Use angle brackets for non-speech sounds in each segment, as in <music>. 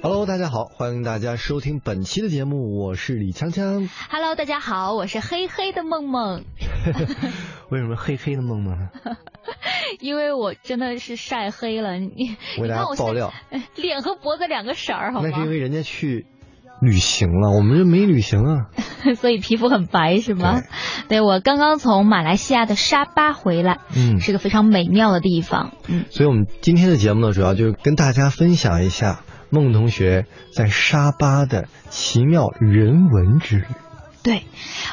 Hello，大家好，欢迎大家收听本期的节目，我是李锵锵。Hello，大家好，我是黑黑的梦梦。<laughs> 为什么黑黑的梦梦呢？<laughs> 因为我真的是晒黑了，你我给大家爆料，<laughs> 脸和脖子两个色儿，好吗？那是因为人家去旅行了，我们这没旅行啊，所以皮肤很白是吗？对，我刚刚从马来西亚的沙巴回来，嗯，是个非常美妙的地方，嗯。所以我们今天的节目呢，主要就是跟大家分享一下孟同学在沙巴的奇妙人文之旅。对，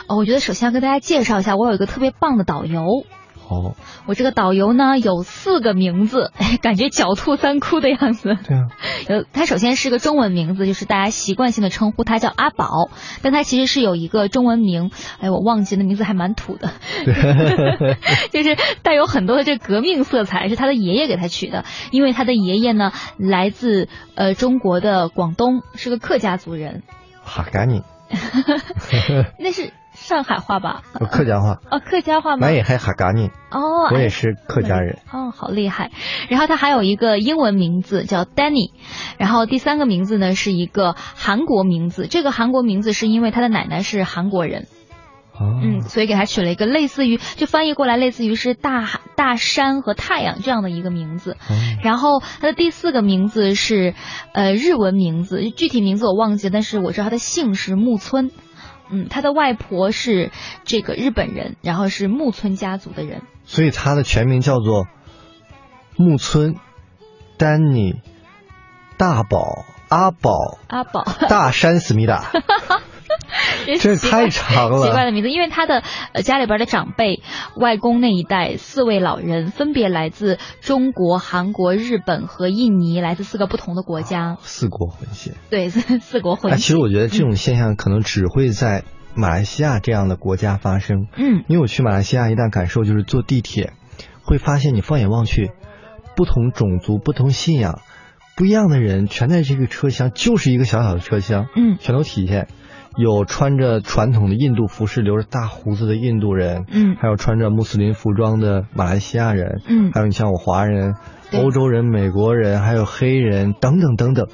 呃，我觉得首先要跟大家介绍一下，我有一个特别棒的导游。哦，我这个导游呢有四个名字，感觉狡兔三窟的样子。对啊，呃，他首先是个中文名字，就是大家习惯性的称呼他叫阿宝，但他其实是有一个中文名，哎，我忘记那名字还蛮土的，<laughs> 就是带有很多的这革命色彩，是他的爷爷给他取的，因为他的爷爷呢来自呃中国的广东，是个客家族人。哈赶紧，<laughs> 那是上海话吧？客家话。哦，客家话吗？俺也还哈嘎尼。哦，我也是客家人。哦，好厉害。然后他还有一个英文名字叫 Danny，然后第三个名字呢是一个韩国名字。这个韩国名字是因为他的奶奶是韩国人。哦、嗯，所以给他取了一个类似于，就翻译过来类似于是大大山和太阳这样的一个名字。哦、然后他的第四个名字是呃日文名字，具体名字我忘记了，但是我知道他的姓是木村。嗯，他的外婆是这个日本人，然后是木村家族的人，所以他的全名叫做木村丹尼大宝阿宝阿宝大山思密达。<laughs> <laughs> 这太长了，<laughs> 奇怪的名字，因为他的呃家里边的长辈，外公那一代四位老人分别来自中国、韩国、日本和印尼，来自四个不同的国家，哦、四国混血。对，四国混血。哎，其实我觉得这种现象可能只会在马来西亚这样的国家发生。嗯，因为我去马来西亚一旦感受就是坐地铁，会发现你放眼望去，不同种族、不同信仰、不一样的人全在这个车厢，就是一个小小的车厢，嗯，全都体现。有穿着传统的印度服饰、留着大胡子的印度人，嗯，还有穿着穆斯林服装的马来西亚人，嗯，还有你像我华人、欧洲人、美国人，还有黑人等等等等，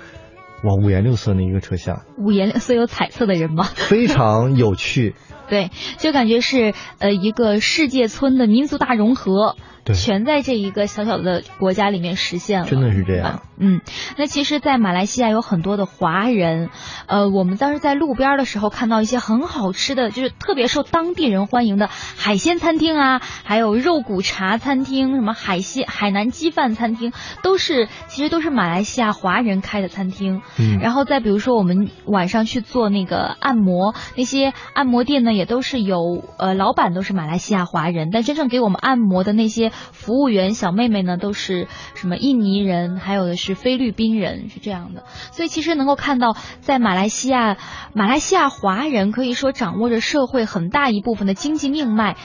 哇，五颜六色的一个车厢，五颜六色有彩色的人吗？<laughs> 非常有趣，对，就感觉是呃一个世界村的民族大融合。对，全在这一个小小的国家里面实现了，真的是这样。嗯，那其实，在马来西亚有很多的华人，呃，我们当时在路边的时候看到一些很好吃的，就是特别受当地人欢迎的海鲜餐厅啊，还有肉骨茶餐厅，什么海鲜海南鸡饭餐厅，都是其实都是马来西亚华人开的餐厅。嗯，然后再比如说我们晚上去做那个按摩，那些按摩店呢也都是有呃老板都是马来西亚华人，但真正给我们按摩的那些。服务员小妹妹呢，都是什么印尼人，还有的是菲律宾人，是这样的。所以其实能够看到，在马来西亚，马来西亚华人可以说掌握着社会很大一部分的经济命脉。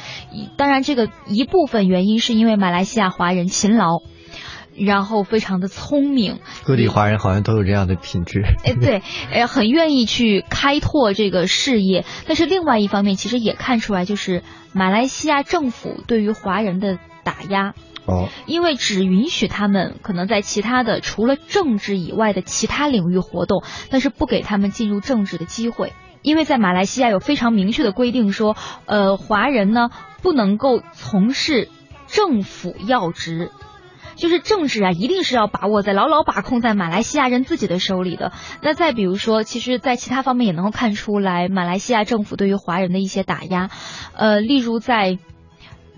当然，这个一部分原因是因为马来西亚华人勤劳。然后非常的聪明，各地华人好像都有这样的品质。哎，对，哎，很愿意去开拓这个事业。但是另外一方面，其实也看出来，就是马来西亚政府对于华人的打压。哦，因为只允许他们可能在其他的除了政治以外的其他领域活动，但是不给他们进入政治的机会。因为在马来西亚有非常明确的规定说，呃，华人呢不能够从事政府要职。就是政治啊，一定是要把握在牢牢把控在马来西亚人自己的手里的。那再比如说，其实，在其他方面也能够看出来，马来西亚政府对于华人的一些打压，呃，例如在。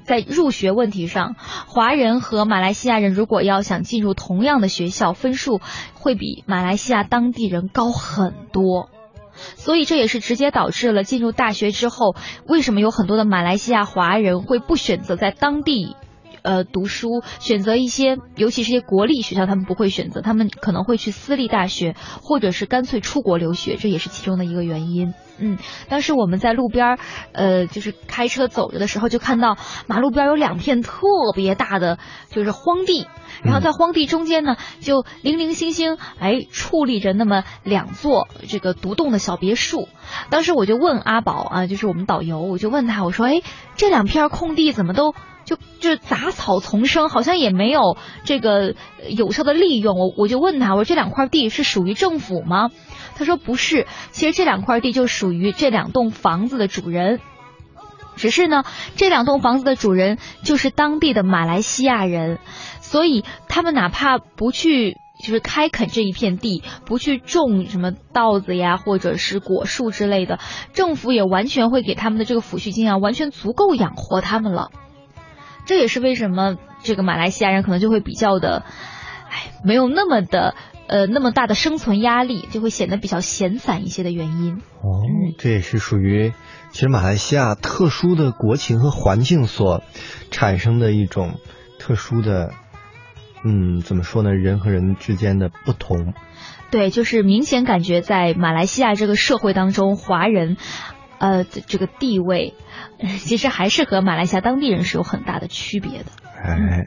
在入学问题上，华人和马来西亚人如果要想进入同样的学校，分数会比马来西亚当地人高很多。所以这也是直接导致了进入大学之后，为什么有很多的马来西亚华人会不选择在当地。呃，读书选择一些，尤其是些国立学校，他们不会选择，他们可能会去私立大学，或者是干脆出国留学，这也是其中的一个原因。嗯，当时我们在路边，呃，就是开车走着的时候，就看到马路边有两片特别大的，就是荒地，然后在荒地中间呢，就零零星星，哎，矗立着那么两座这个独栋的小别墅。当时我就问阿宝啊，就是我们导游，我就问他，我说，哎，这两片空地怎么都？就就杂草丛生，好像也没有这个有效的利用。我我就问他，我说这两块地是属于政府吗？他说不是，其实这两块地就属于这两栋房子的主人。只是呢，这两栋房子的主人就是当地的马来西亚人，所以他们哪怕不去就是开垦这一片地，不去种什么稻子呀，或者是果树之类的，政府也完全会给他们的这个抚恤金啊，完全足够养活他们了。这也是为什么这个马来西亚人可能就会比较的，哎，没有那么的呃那么大的生存压力，就会显得比较闲散一些的原因。哦，这也是属于。其实马来西亚特殊的国情和环境所产生的一种特殊的，嗯，怎么说呢？人和人之间的不同。对，就是明显感觉在马来西亚这个社会当中，华人呃这个地位，<laughs> 其实还是和马来西亚当地人是有很大的区别的。哎。